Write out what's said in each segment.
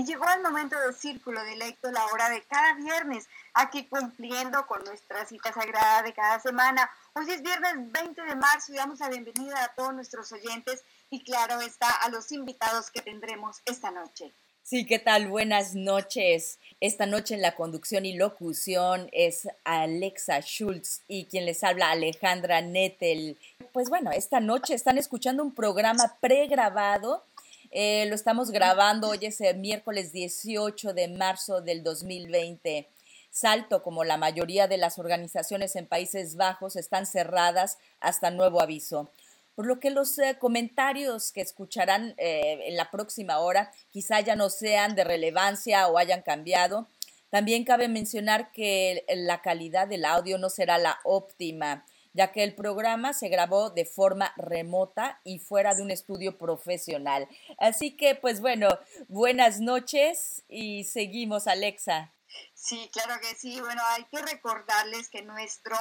Y llegó el momento del círculo directo, la hora de cada viernes, aquí cumpliendo con nuestra cita sagrada de cada semana. Hoy es viernes 20 de marzo y damos la bienvenida a todos nuestros oyentes y claro está a los invitados que tendremos esta noche. Sí, ¿qué tal? Buenas noches. Esta noche en la conducción y locución es Alexa Schultz y quien les habla Alejandra Nettel. Pues bueno, esta noche están escuchando un programa pregrabado eh, lo estamos grabando, hoy es el miércoles 18 de marzo del 2020. Salto, como la mayoría de las organizaciones en Países Bajos, están cerradas hasta nuevo aviso. Por lo que los eh, comentarios que escucharán eh, en la próxima hora quizá ya no sean de relevancia o hayan cambiado. También cabe mencionar que la calidad del audio no será la óptima ya que el programa se grabó de forma remota y fuera de un estudio profesional. Así que, pues bueno, buenas noches y seguimos, Alexa. Sí, claro que sí. Bueno, hay que recordarles que nuestro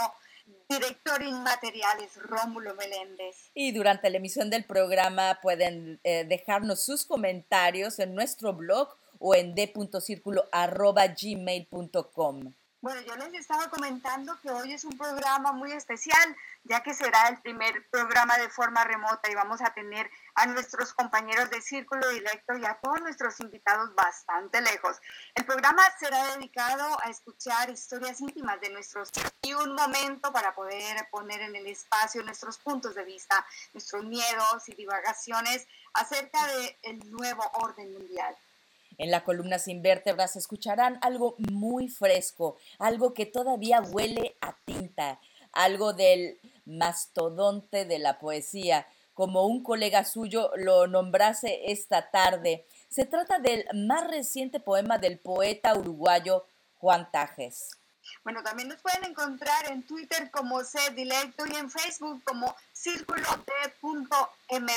director inmaterial es Rómulo Meléndez. Y durante la emisión del programa pueden eh, dejarnos sus comentarios en nuestro blog o en d.circulo.gmail.com. Bueno, yo les estaba comentando que hoy es un programa muy especial, ya que será el primer programa de forma remota y vamos a tener a nuestros compañeros de Círculo Directo y a todos nuestros invitados bastante lejos. El programa será dedicado a escuchar historias íntimas de nuestros y un momento para poder poner en el espacio nuestros puntos de vista, nuestros miedos y divagaciones acerca del nuevo orden mundial. En la columna sin vértebras escucharán algo muy fresco, algo que todavía huele a tinta, algo del mastodonte de la poesía, como un colega suyo lo nombrase esta tarde. Se trata del más reciente poema del poeta uruguayo Juan Tajes. Bueno, también nos pueden encontrar en Twitter como C Directo y en Facebook como círculo d.m.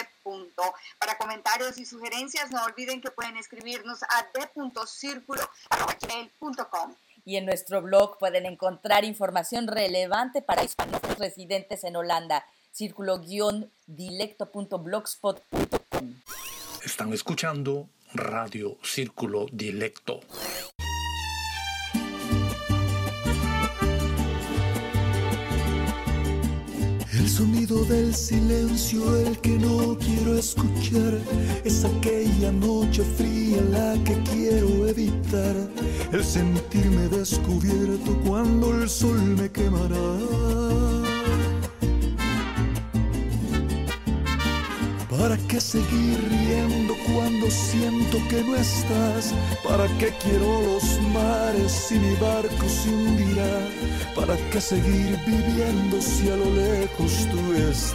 Para comentarios y sugerencias no olviden que pueden escribirnos a d.circulo.com. Y en nuestro blog pueden encontrar información relevante para hispanos residentes en Holanda, círculo-dilecto.blogspot.com. Están escuchando Radio Círculo Dilecto. Sonido del silencio, el que no quiero escuchar, es aquella noche fría la que quiero evitar. El sentirme descubierto cuando el sol me quemará. ¿Para qué seguir riendo cuando siento que no estás? ¿Para qué quiero los mares si mi barco se hundirá? ¿Para qué seguir viviendo si a lo lejos tú estás?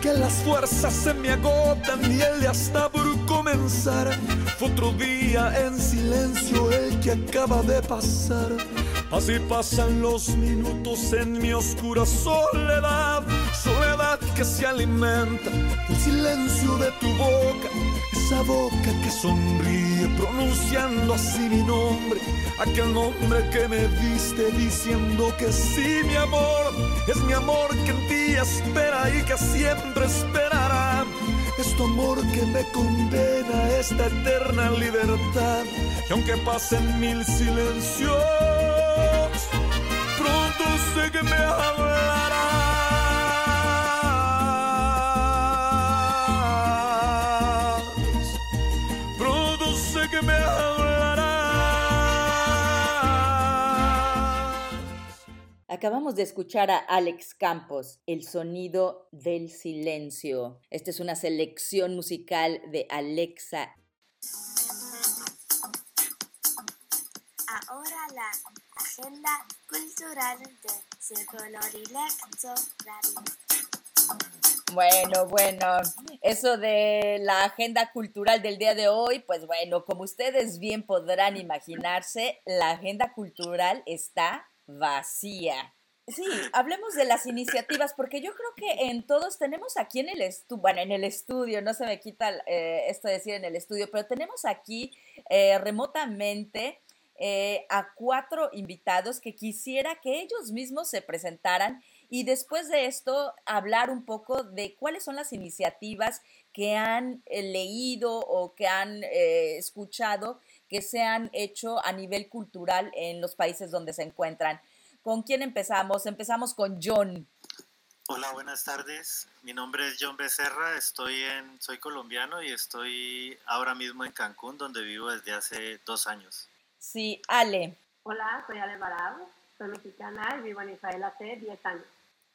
Que las fuerzas se me agotan y el día está por comenzar. Fue otro día en silencio el que acaba de pasar Así pasan los minutos en mi oscura soledad, soledad que se alimenta del silencio de tu boca, esa boca que sonríe pronunciando así mi nombre, aquel nombre que me diste diciendo que sí mi amor, es mi amor que en ti espera y que siempre esperará. Es tu amor que me condena a esta eterna libertad. Y aunque pasen mil silencios, pronto sé que me hablarás. Pronto sé que me. Acabamos de escuchar a Alex Campos, El sonido del silencio. Esta es una selección musical de Alexa. Agenda cultural de Círculo Dilecto Radio. Bueno, bueno, eso de la agenda cultural del día de hoy, pues bueno, como ustedes bien podrán imaginarse, la agenda cultural está vacía. Sí, hablemos de las iniciativas, porque yo creo que en todos tenemos aquí en el estudio, bueno, en el estudio, no se me quita eh, esto de decir en el estudio, pero tenemos aquí eh, remotamente eh, a cuatro invitados que quisiera que ellos mismos se presentaran y después de esto hablar un poco de cuáles son las iniciativas que han eh, leído o que han eh, escuchado que se han hecho a nivel cultural en los países donde se encuentran. ¿Con quién empezamos? Empezamos con John. Hola, buenas tardes. Mi nombre es John Becerra, estoy en, soy colombiano y estoy ahora mismo en Cancún, donde vivo desde hace dos años. Sí, Ale. Hola, soy Ale Barado, soy mexicana y vivo en Israel hace 10 años.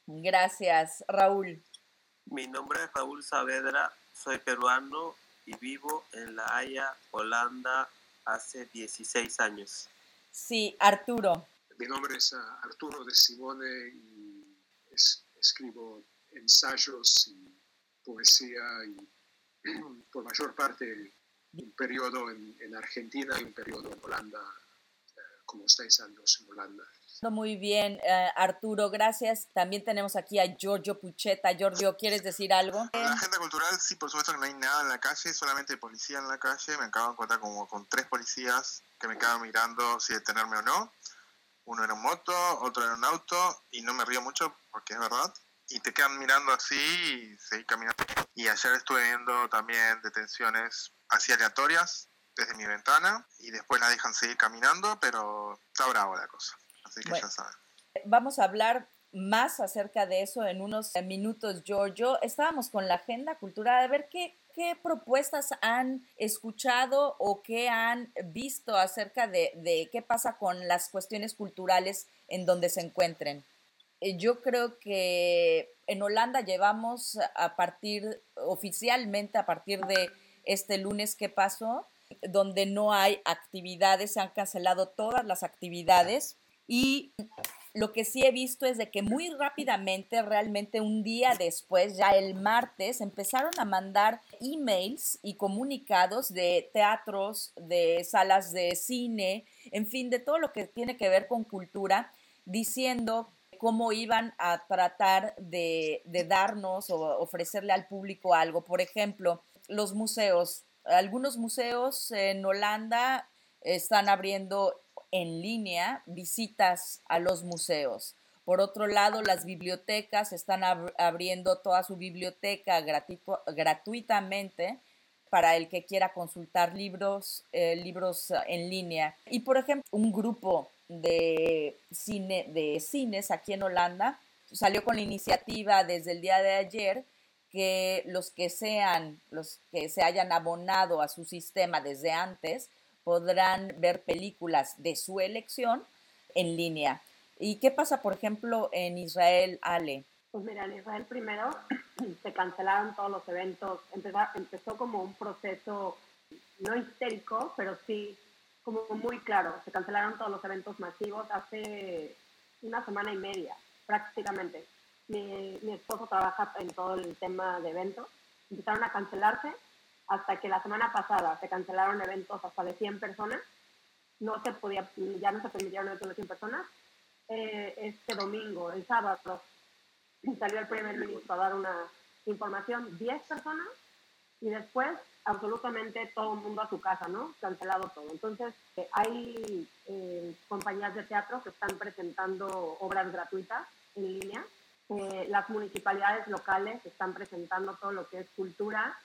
Gracias, Raúl. Mi nombre es Raúl Saavedra, soy peruano y vivo en La Haya, Holanda, hace 16 años. Sí, Arturo. Mi nombre es ah, Arturo de Simone y escribo ensayos y poesía y por mayor parte un periodo en, en Argentina y un periodo en Holanda, eh, como seis años en Holanda. Muy bien, eh, Arturo, gracias. También tenemos aquí a Giorgio Pucheta. Giorgio, ¿quieres decir algo? La agenda cultural, sí, por supuesto que no hay nada en la calle, solamente policía en la calle. Me acabo de encontrar como con tres policías que me quedaban mirando si detenerme o no. Uno era en moto, otro era en auto, y no me río mucho porque es verdad. Y te quedan mirando así y seguí caminando. Y ayer estuve viendo también detenciones así aleatorias desde mi ventana y después la dejan seguir caminando, pero está bravo la cosa. Así que ya saben. Vamos a hablar más acerca de eso en unos minutos, Giorgio. Estábamos con la agenda cultural, a ver qué, qué propuestas han escuchado o qué han visto acerca de, de qué pasa con las cuestiones culturales en donde se encuentren. Eh, yo creo que en Holanda llevamos a partir, oficialmente a partir de este lunes que pasó, donde no hay actividades, se han cancelado todas las actividades y lo que sí he visto es de que muy rápidamente, realmente un día después, ya el martes, empezaron a mandar emails y comunicados de teatros, de salas de cine, en fin, de todo lo que tiene que ver con cultura, diciendo cómo iban a tratar de, de darnos o ofrecerle al público algo. Por ejemplo, los museos. Algunos museos en Holanda están abriendo en línea visitas a los museos. Por otro lado, las bibliotecas están abriendo toda su biblioteca gratuitamente para el que quiera consultar libros, eh, libros en línea. Y por ejemplo, un grupo de, cine, de cines aquí en Holanda salió con la iniciativa desde el día de ayer que los que sean, los que se hayan abonado a su sistema desde antes, podrán ver películas de su elección en línea. ¿Y qué pasa, por ejemplo, en Israel, Ale? Pues mira, en Israel primero se cancelaron todos los eventos, empezó, empezó como un proceso no histérico, pero sí como muy claro. Se cancelaron todos los eventos masivos hace una semana y media, prácticamente mi, mi esposo trabaja en todo el tema de eventos, empezaron a cancelarse hasta que la semana pasada se cancelaron eventos hasta de 100 personas, no se podía, ya no se permitieron eventos de 100 personas. Eh, este domingo, el sábado, salió el primer ministro a dar una información, 10 personas, y después absolutamente todo el mundo a su casa, ¿no? Cancelado todo. Entonces, eh, hay eh, compañías de teatro que están presentando obras gratuitas en línea eh, las municipalidades locales están presentando todo lo que es cultura,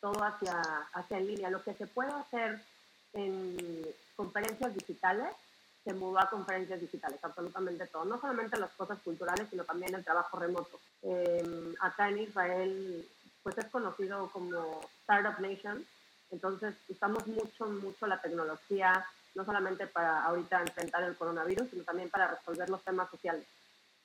todo hacia, hacia en línea. Lo que se puede hacer en conferencias digitales, se mudó a conferencias digitales, absolutamente todo. No solamente las cosas culturales, sino también el trabajo remoto. Eh, acá en Israel, pues es conocido como Startup Nation, entonces usamos mucho, mucho la tecnología, no solamente para ahorita enfrentar el coronavirus, sino también para resolver los temas sociales.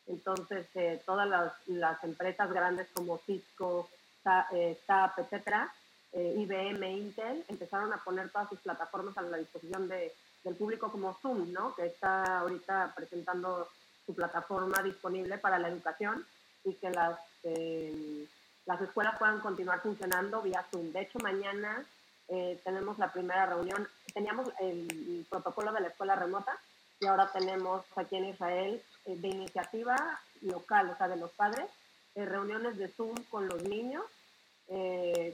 Entonces, eh, todas las, empresas grandes como Cisco, SAP, etcétera, eh, IBM, Intel, empezaron a poner todas sus plataformas a la disposición de, del público como Zoom, ¿no? que está ahorita presentando su plataforma disponible para la educación. y que las, eh, las escuelas puedan continuar funcionando vía Zoom. De hecho, mañana eh, tenemos la primera reunión. Teníamos el protocolo de la escuela remota y ahora tenemos aquí en Israel de iniciativa local, o sea, de los padres, reuniones de Zoom con los niños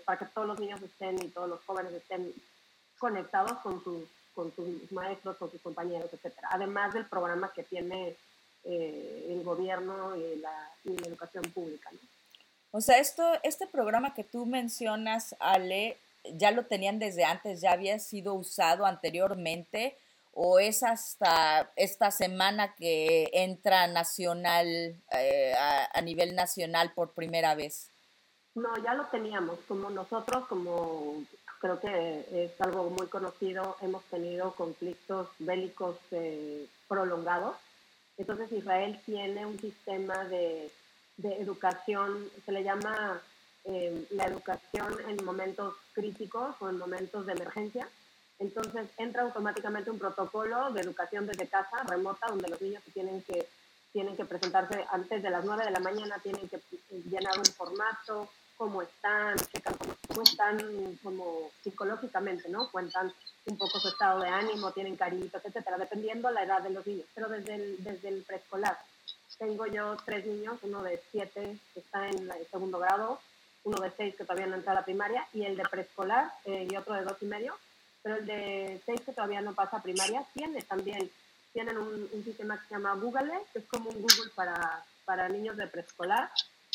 para que todos los niños estén y todos los jóvenes estén conectados con sus, con sus maestros, con sus compañeros, etcétera. Además del programa que tiene eh, el gobierno y la, educación pública. O sea, esto, este programa que tú mencionas, Ale, ya lo tenían desde antes, ya había sido usado anteriormente o es hasta esta semana que entra nacional eh, a, nivel nacional por primera vez? No, ya lo teníamos. Como nosotros, como creo que es algo muy conocido, hemos tenido conflictos bélicos eh, prolongados entonces Israel tiene un sistema de, educación, se le llama eh, la educación en momentos críticos o en momentos de emergencia. Entonces entra automáticamente un protocolo de educación desde casa, remota, donde los niños tienen que, tienen que presentarse antes de las 9 de la mañana, tienen que llenar un formato, cómo están, checan cómo, están como psicológicamente, ¿no? Cuentan un poco su estado de ánimo, tienen caritas, etcétera, dependiendo la edad de los niños. Pero desde el, desde el preescolar, tengo yo tres niños, uno de siete que está en segundo grado, uno de seis que todavía no entra a la primaria, y el de preescolar eh, y otro de dos y medio, pero el de seis que todavía no pasa primaria, tiene también, tienen un, un sistema que se llama Google, que es como un Google para, para niños de preescolar,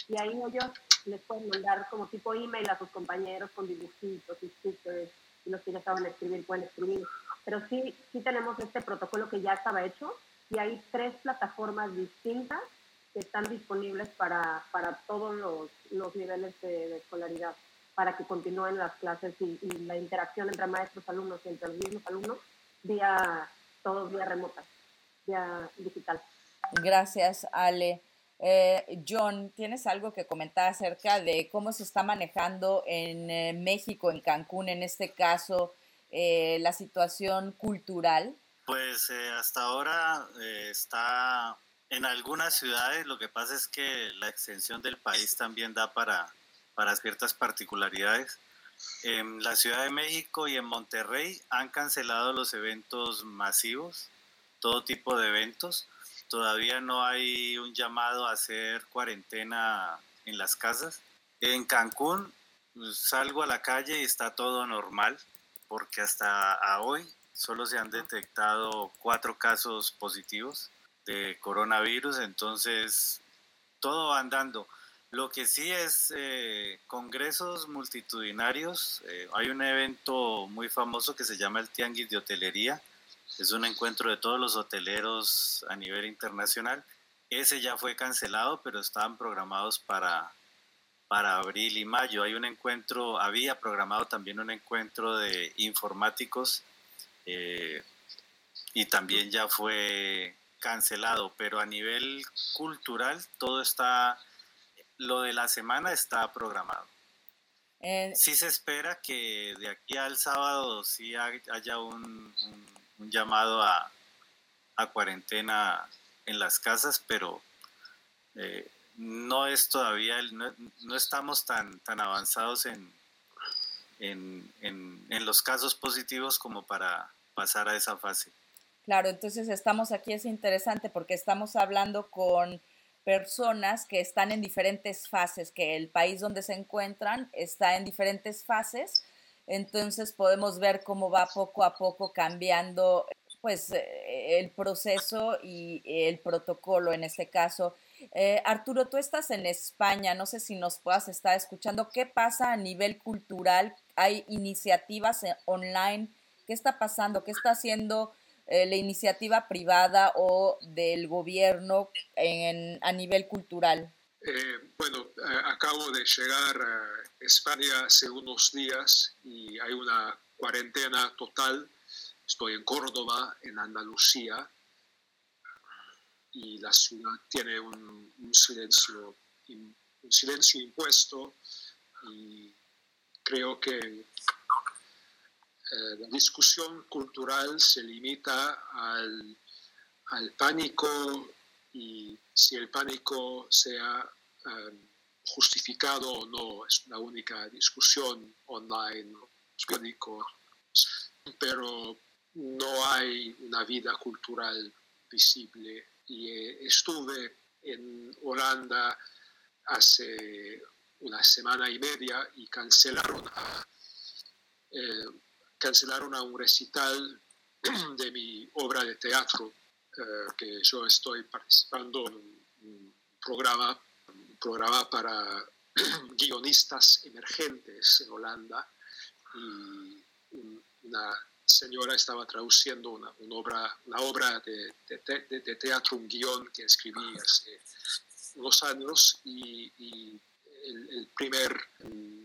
y ahí ellos les pueden mandar como tipo email a sus compañeros con dibujitos y stickers, y los que ya saben escribir pueden escribir. Pero sí, sí tenemos este protocolo que ya estaba hecho y hay tres plataformas distintas que están disponibles para, para todos los, los niveles de, escolaridad, para que continúen las clases y, y, la interacción entre maestros, alumnos y entre los mismos alumnos, vía, todos vía remota, vía digital. Gracias, Ale. Eh, John, ¿tienes algo que comentar acerca de cómo se está manejando en eh, México, en Cancún, en este caso, eh, la situación cultural? Pues hasta ahora está en algunas ciudades, lo que pasa es que la extensión del país también da para, para ciertas particularidades. En la Ciudad de México y en Monterrey han cancelado los eventos masivos, todo tipo de eventos Todavía no hay un llamado a hacer cuarentena en las casas. En Cancún pues, salgo a la calle y está todo normal, porque hasta hoy solo se han detectado cuatro casos positivos de coronavirus, entonces todo va andando. Lo que sí es eh, congresos multitudinarios. Eh, hay un evento muy famoso que se llama el Tianguis de Hotelería, es un encuentro de todos los hoteleros a nivel internacional. Ese ya fue cancelado, pero estaban programados para, para abril y mayo. Hay un encuentro, había programado también un encuentro de informáticos eh, y también ya fue cancelado, pero a nivel cultural todo está, lo de la semana está programado. Eh, sí se espera que de aquí al sábado sí haya un un llamado a, cuarentena en las casas, pero eh, no es todavía, no, estamos tan, tan avanzados en, en, los casos positivos como para pasar a esa fase. Claro, entonces estamos aquí, es interesante porque estamos hablando con personas que están en diferentes fases, que el país donde se encuentran está en diferentes fases entonces podemos ver cómo va poco a poco cambiando pues eh, el proceso y el protocolo en este caso. Eh, Arturo, tú estás en España, no sé si nos puedas estar escuchando. ¿Qué pasa a nivel cultural? ¿Hay iniciativas eh, online? ¿Qué está pasando? ¿Qué está haciendo la iniciativa privada o del gobierno en, a nivel cultural? Eh, bueno, eh, acabo de llegar a España hace unos días y hay una cuarentena total. Estoy en Córdoba, en Andalucía, y la ciudad tiene un, silencio, un silencio impuesto y creo que eh, la discusión cultural se limita al, al pánico y si el pánico sea um, justificado o no, es una única discusión online, pero no hay una vida cultural visible. Y eh, estuve en Holanda hace una semana y media y cancelaron eh, cancelaron a un recital de mi obra de teatro, eh, que yo estoy participando en un programa, un programa para guionistas emergentes en Holanda. Y una señora estaba traduciendo una, obra, una obra de, de, teatro, un guion que escribí hace unos años. Y, el, primer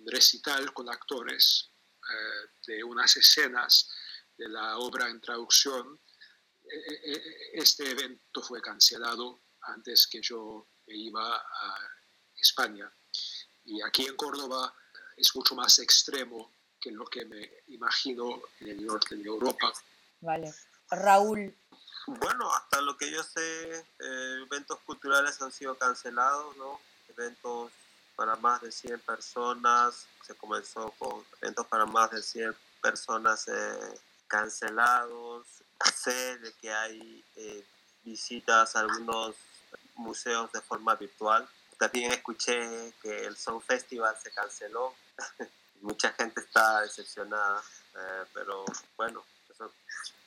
recital con actores eh, de unas escenas de la obra en traducción, e, e, e, este evento fue cancelado antes que yo me iba a España. Y aquí en Córdoba es mucho más extremo que lo que me imagino en el norte de Europa. Vale. Raúl. Bueno, hasta lo que yo sé, eh, eventos culturales han sido cancelados, ¿no? Eventos para más de 100 personas, se comenzó con eventos para más de 100 personas eh, cancelados, sé de que hay eh, visitas a algunos museos de forma virtual, también escuché que el Sound Festival se canceló. Mucha gente está decepcionada, eh, pero bueno,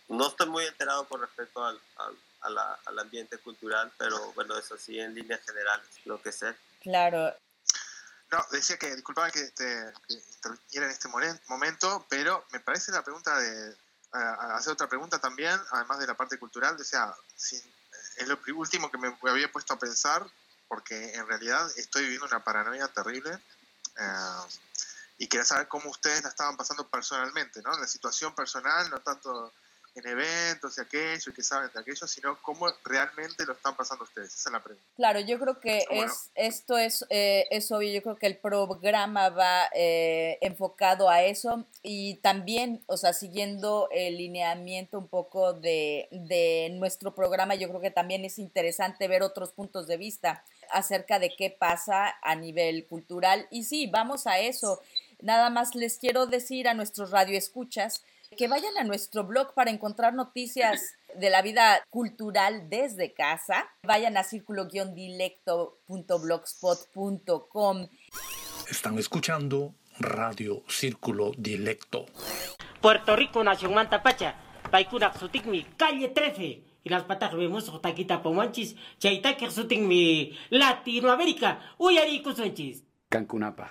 no estoy muy enterado con respecto al, al, ambiente cultural, pero bueno, eso sí, en líneas generales, lo que sé. Claro. No, decía que, disculpaba que te interviniera en este momento, pero me parece la pregunta de, hacer otra pregunta también, además de la parte cultural, decía, si, es lo último que me había puesto a pensar porque en realidad estoy viviendo una paranoia terrible eh, y quería saber cómo ustedes la estaban pasando personalmente, ¿no? La situación personal, no tanto en eventos y aquello y que saben de aquello, sino cómo realmente lo están pasando ustedes. Esa es la pregunta. Claro, yo creo que es, esto es, eh, es obvio, yo creo que el programa va eh, enfocado a eso y también, o sea, siguiendo el lineamiento un poco de, de nuestro programa, yo creo que también es interesante ver otros puntos de vista acerca de qué pasa a nivel cultural. Y sí, vamos a eso. Nada más les quiero decir a nuestros radioescuchas que vayan a nuestro blog para encontrar noticias de la vida cultural desde casa. Vayan a círculo-dilecto.blogspot.com. Están escuchando Radio Círculo Dilecto. Puerto Rico, Nación Mantapacha, Paikuna mi calle 13. Y las patas vemos taquita pomanchis, chaita mi Latinoamérica, uyari. Cancunapa.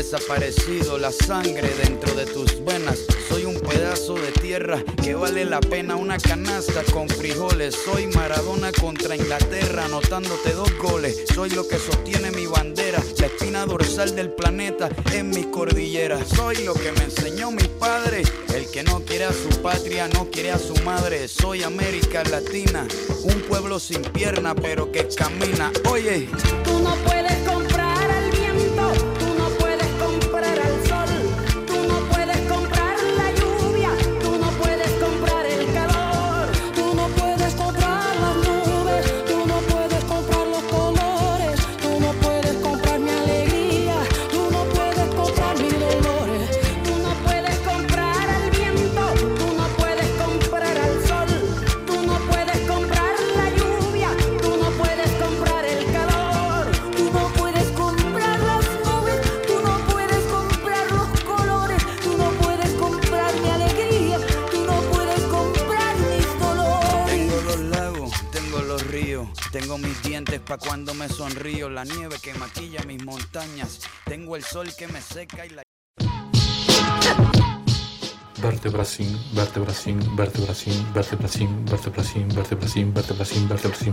desaparecido, la sangre dentro de tus venas. Soy un pedazo de tierra que vale la pena una canasta con frijoles. Soy Maradona contra Inglaterra, anotándote dos goles. Soy lo que sostiene mi bandera, la espina dorsal del planeta en mi cordillera. Soy lo que me enseñó mi padre, el que no quiere a su patria, no quiere a su madre. Soy América Latina, un pueblo sin pierna pero que camina. Oye, tú no puedes cuando me sonrío, la nieve que maquilla mis montañas. Tengo el sol que me seca y la... vertebracín, vertebracín, vertebracín, vertebracín, vertebracín, vertebracín, vertebracín, vertebracín,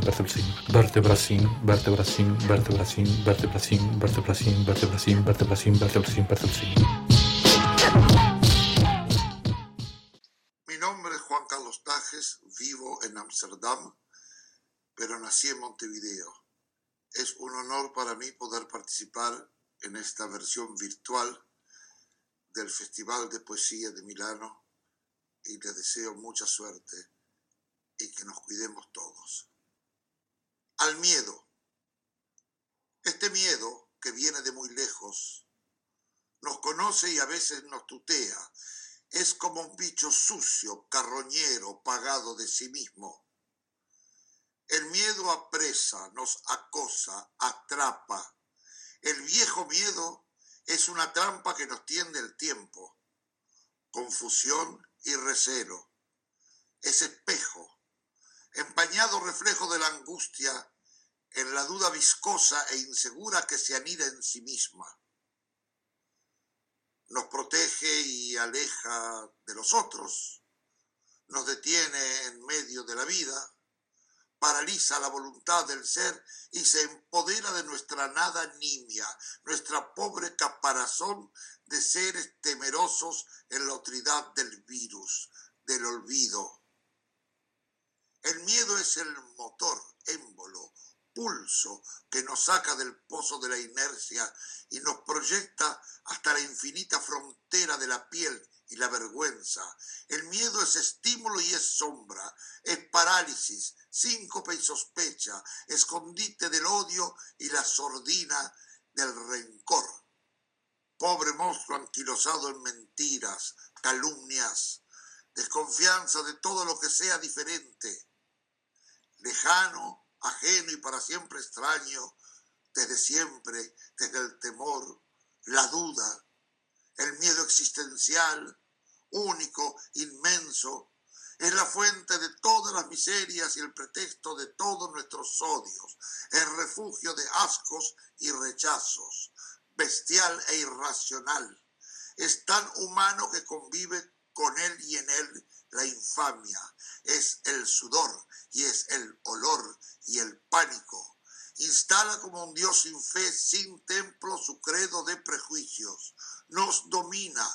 vertebracín, vertebracín, vertebracín, vertebracín, vertebracín, vertebracín, vertebracín, vertebracín, vertebracín, vertebracín. Mi nombre es Juan Carlos Tajes, vivo en Amsterdam, pero nací en Montevideo. Es un honor para mí poder participar en esta versión virtual del Festival de Poesía de Milano y les deseo mucha suerte y que nos cuidemos todos. Al miedo. Este miedo que viene de muy lejos, nos conoce y a veces nos tutea. Es como un bicho sucio, carroñero, pagado de sí mismo. El miedo apresa, nos acosa, atrapa. El viejo miedo es una trampa que nos tiende el tiempo, confusión y recelo. Es espejo, empañado reflejo de la angustia en la duda viscosa e insegura que se anida en sí misma. Nos protege y aleja de los otros, nos detiene en medio de la vida, paraliza la voluntad del ser y se empodera de nuestra nada nimia, nuestra pobre caparazón de seres temerosos en la otridad del virus, del olvido. El miedo es el motor, émbolo, pulso que nos saca del pozo de la inercia y nos proyecta hasta la infinita frontera de la piel y la vergüenza. El miedo es estímulo y es sombra, es parálisis, síncope y sospecha, escondite del odio y la sordina del rencor. Pobre monstruo anquilosado en mentiras, calumnias, desconfianza de todo lo que sea diferente, lejano, ajeno y para siempre extraño, desde siempre, desde el temor, la duda, el miedo existencial, único, inmenso, es la fuente de todas las miserias y el pretexto de todos nuestros odios, el refugio de ascos y rechazos, bestial e irracional. Es tan humano que convive con él y en él la infamia, es el sudor y es el olor y el pánico. Instala como un Dios sin fe, sin templo, su credo de prejuicios. Nos domina,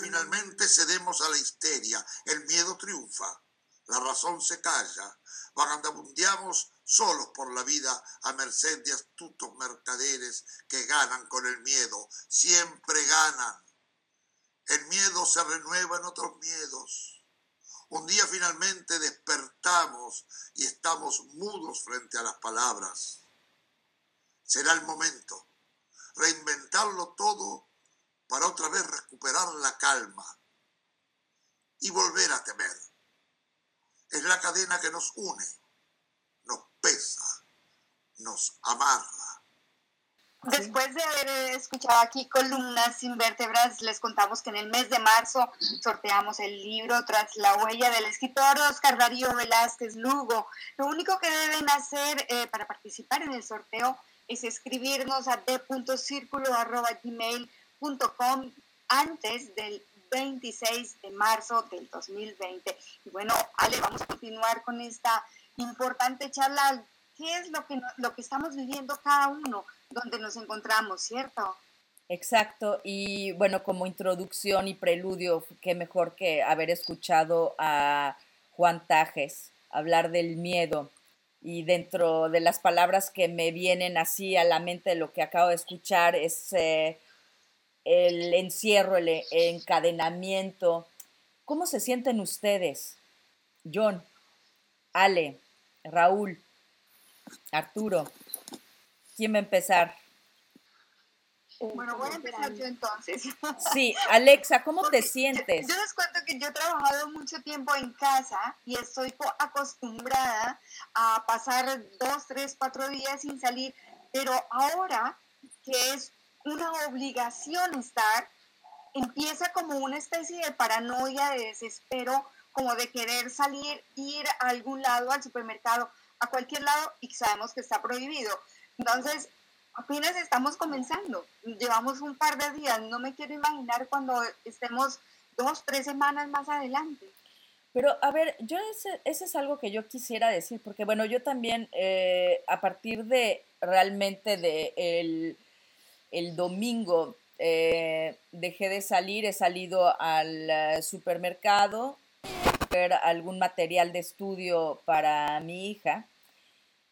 Finalmente cedemos a la histeria, el miedo triunfa, la razón se calla, vagabundeamos solos por la vida a merced de astutos mercaderes que ganan con el miedo, siempre ganan. El miedo se renueva en otros miedos. Un día finalmente despertamos y estamos mudos frente a las palabras. Será el momento, reinventarlo todo para otra vez recuperar la calma y volver a temer. Es la cadena que nos une, nos pesa, nos amarra. Después de haber escuchado aquí columnas sin vértebras, les contamos que en el mes de marzo sorteamos el libro Tras la huella del escritor Oscar Darío Velázquez Lugo. Lo único que deben hacer eh, para participar en el sorteo es escribirnos a d.circulo.gmail.com antes del 26 de marzo del 2020. Y bueno, Ale, vamos a continuar con esta importante charla. ¿Qué es lo que, lo que estamos viviendo cada uno donde nos encontramos, cierto? Exacto, y bueno, como introducción y preludio, qué mejor que haber escuchado a Juan Tajes hablar del miedo. Y dentro de las palabras que me vienen así a la mente de lo que acabo de escuchar es eh, el encierro, el encadenamiento. ¿Cómo se sienten ustedes? John, Ale, Raúl, Arturo. ¿Quién va a empezar? Bueno, voy a empezar yo entonces. Sí, Alexa, ¿cómo te sientes? Yo, les cuento que yo he trabajado mucho tiempo en casa y estoy acostumbrada a pasar dos, tres, cuatro días sin salir, pero ahora que es una obligación estar, empieza como una especie de paranoia, de desespero, como de querer salir, ir a algún lado, al supermercado, a cualquier lado, y sabemos que está prohibido. Entonces, apenas estamos comenzando, llevamos un par de días, no me quiero imaginar cuando estemos dos, tres semanas más adelante. Pero a ver, yo ese, es algo que yo quisiera decir, porque bueno, yo también eh, a partir de realmente de el, el domingo eh, dejé de salir, he salido al eh, supermercado, ver algún material de estudio para mi hija,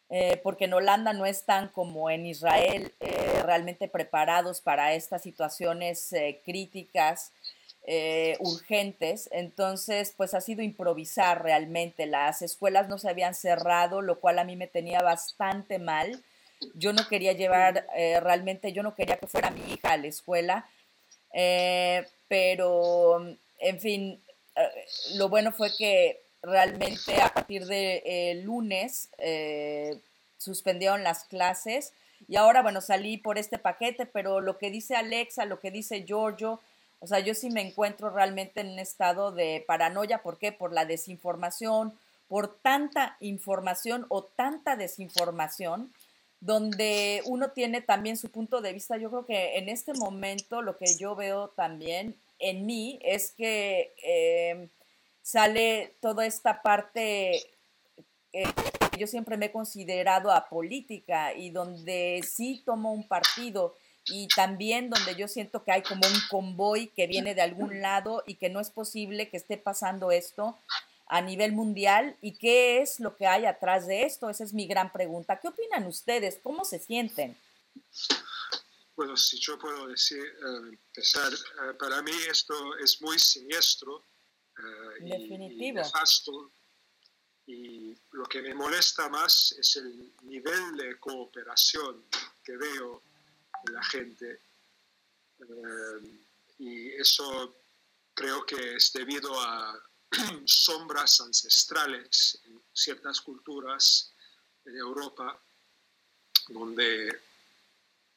eh, porque en Holanda no están como en Israel realmente preparados para estas situaciones críticas. urgentes, entonces pues ha sido improvisar realmente, las escuelas no se habían cerrado, lo cual a mí me tenía bastante mal, yo no quería llevar, eh, realmente yo no quería que fuera mi hija a la escuela, eh, pero, en fin, eh, lo bueno fue que realmente a partir de lunes suspendieron las clases y ahora, bueno, salí por este paquete, pero lo que dice Alexa, lo que dice Giorgio, o sea, yo sí me encuentro realmente en un estado de paranoia. ¿Por qué? Por la desinformación, por tanta información o tanta desinformación donde uno tiene también su punto de vista. Yo creo que en este momento lo que yo veo también en mí es que em, sale toda esta parte eh, que yo siempre me he considerado apolítica y donde sí tomo un partido y también donde yo siento que hay como un convoy que viene de algún lado y que no es posible que esté pasando esto a nivel mundial y qué es lo que hay atrás de esto? Esa es mi gran pregunta. ¿Qué opinan ustedes? ¿Cómo se sienten? Bueno, si yo puedo decir, eh, empezar, eh, para mí esto es muy siniestro uh, Definitivo. y Y lo que me molesta más es el nivel de cooperación que veo en la gente. y eso creo que es debido a sombras ancestrales en ciertas culturas de Europa donde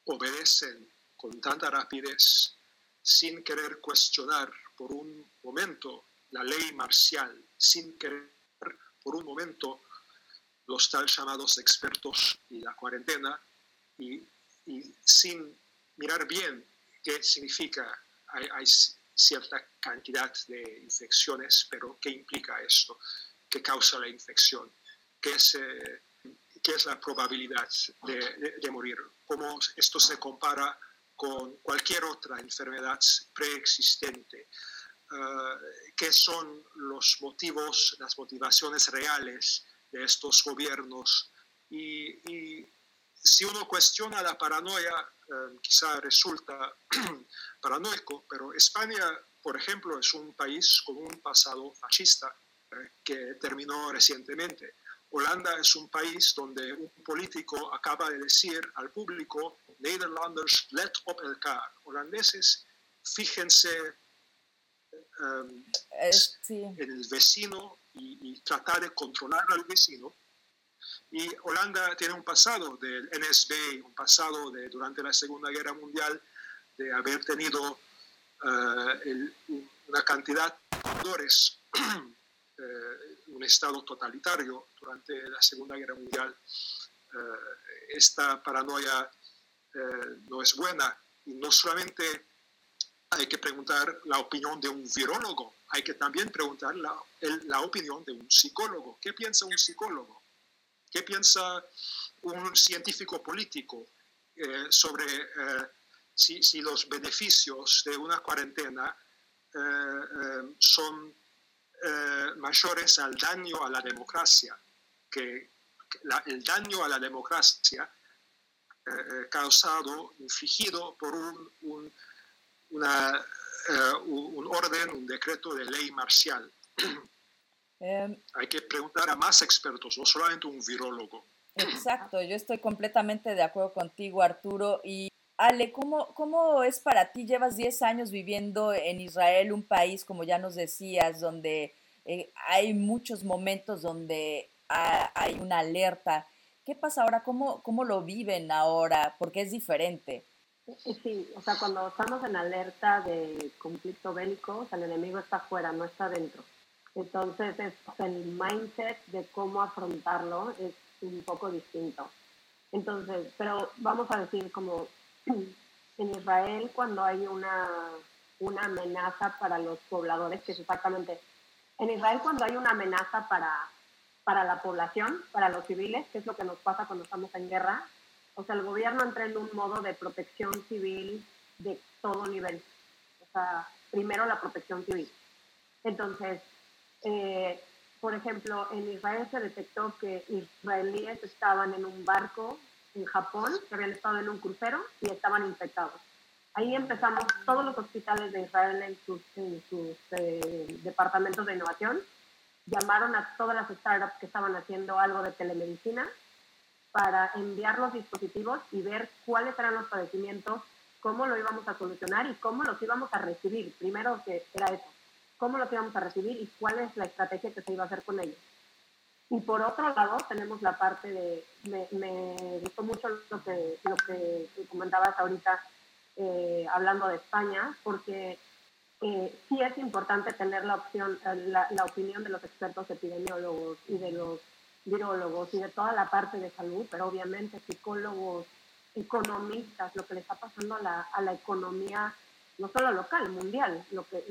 obedecen con tanta rapidez sin querer cuestionar por un momento la ley marcial, sin querer por un momento los tal llamados expertos y la cuarentena y, sin mirar bien qué significa cierta cantidad de infecciones, pero ¿qué implica esto? ¿Qué causa la infección? ¿Qué es, eh, ¿qué es la probabilidad de, morir? ¿Cómo esto se compara con cualquier otra enfermedad preexistente? Uh, ¿Qué son los motivos, las motivaciones reales de estos gobiernos? Y, si uno cuestiona la paranoia, eh, quizá resulta paranoico, pero España, por ejemplo, es un país con un pasado fascista eh, que terminó recientemente. Holanda es un país donde un político acaba de decir al público, Nederlanders, let op elkaar. Holandeses, fíjense em, en el vecino y, y tratar de controlar al vecino y Holanda tiene un pasado del NSB, un pasado de durante la Segunda Guerra Mundial de haber tenido eh, una cantidad de jugadores, eh, un Estado totalitario durante la Segunda Guerra Mundial. Eh, esta paranoia no es buena y no solamente hay que preguntar la opinión de un virólogo, hay que también preguntar la, la opinión de un psicólogo. ¿Qué piensa un psicólogo? ¿Qué piensa un científico político sobre si, los beneficios de una cuarentena eh, eh, son eh, mayores al daño a la democracia, que, el daño a la democracia causado, infligido por un, orden, un decreto de ley marcial. Em, Hay que preguntar a más expertos, no solamente un virólogo. Exacto, yo estoy completamente de acuerdo contigo, Arturo. Y Ale, ¿cómo, ¿cómo es para ti? Llevas 10 años viviendo en Israel, un país, como ya nos decías, donde eh, hay muchos momentos donde hay una alerta. ¿Qué pasa ahora? ¿Cómo, ¿Cómo lo viven ahora? Porque es diferente. Sí, o sea, cuando estamos en alerta de conflicto bélico, o sea, el enemigo está afuera, no está dentro. Entonces, el mindset de cómo afrontarlo es un poco distinto. Entonces, pero vamos a decir como en Israel cuando hay una una amenaza para los pobladores, que es exactamente, en Israel cuando hay una amenaza para, para la población, para los civiles, que es lo que nos pasa cuando estamos en guerra, o sea, el gobierno entra en un modo de protección civil de todo nivel. O sea, primero la protección civil. Entonces, eh, por ejemplo, en Israel se detectó que israelíes estaban en un barco en Japón, que habían estado en un crucero y estaban infectados. Ahí empezamos todos los hospitales de Israel en sus, eh, departamentos de innovación. Llamaron a todas las startups que estaban haciendo algo de telemedicina para enviar los dispositivos y ver cuáles eran los padecimientos, cómo lo íbamos a solucionar y cómo los íbamos a recibir. Primero que era eso, cómo los íbamos a recibir y cuál es la estrategia que se iba a hacer con ellos. Y por otro lado, tenemos la parte de, me, gustó mucho lo que, lo que comentabas ahorita, eh, hablando de España, porque eh, sí es importante tener la, opción, eh, la, opinión de los expertos epidemiólogos y de los virólogos y de toda la parte de salud, pero obviamente psicólogos, economistas, lo que le está pasando a la, a la economía, no solo local, mundial, lo que,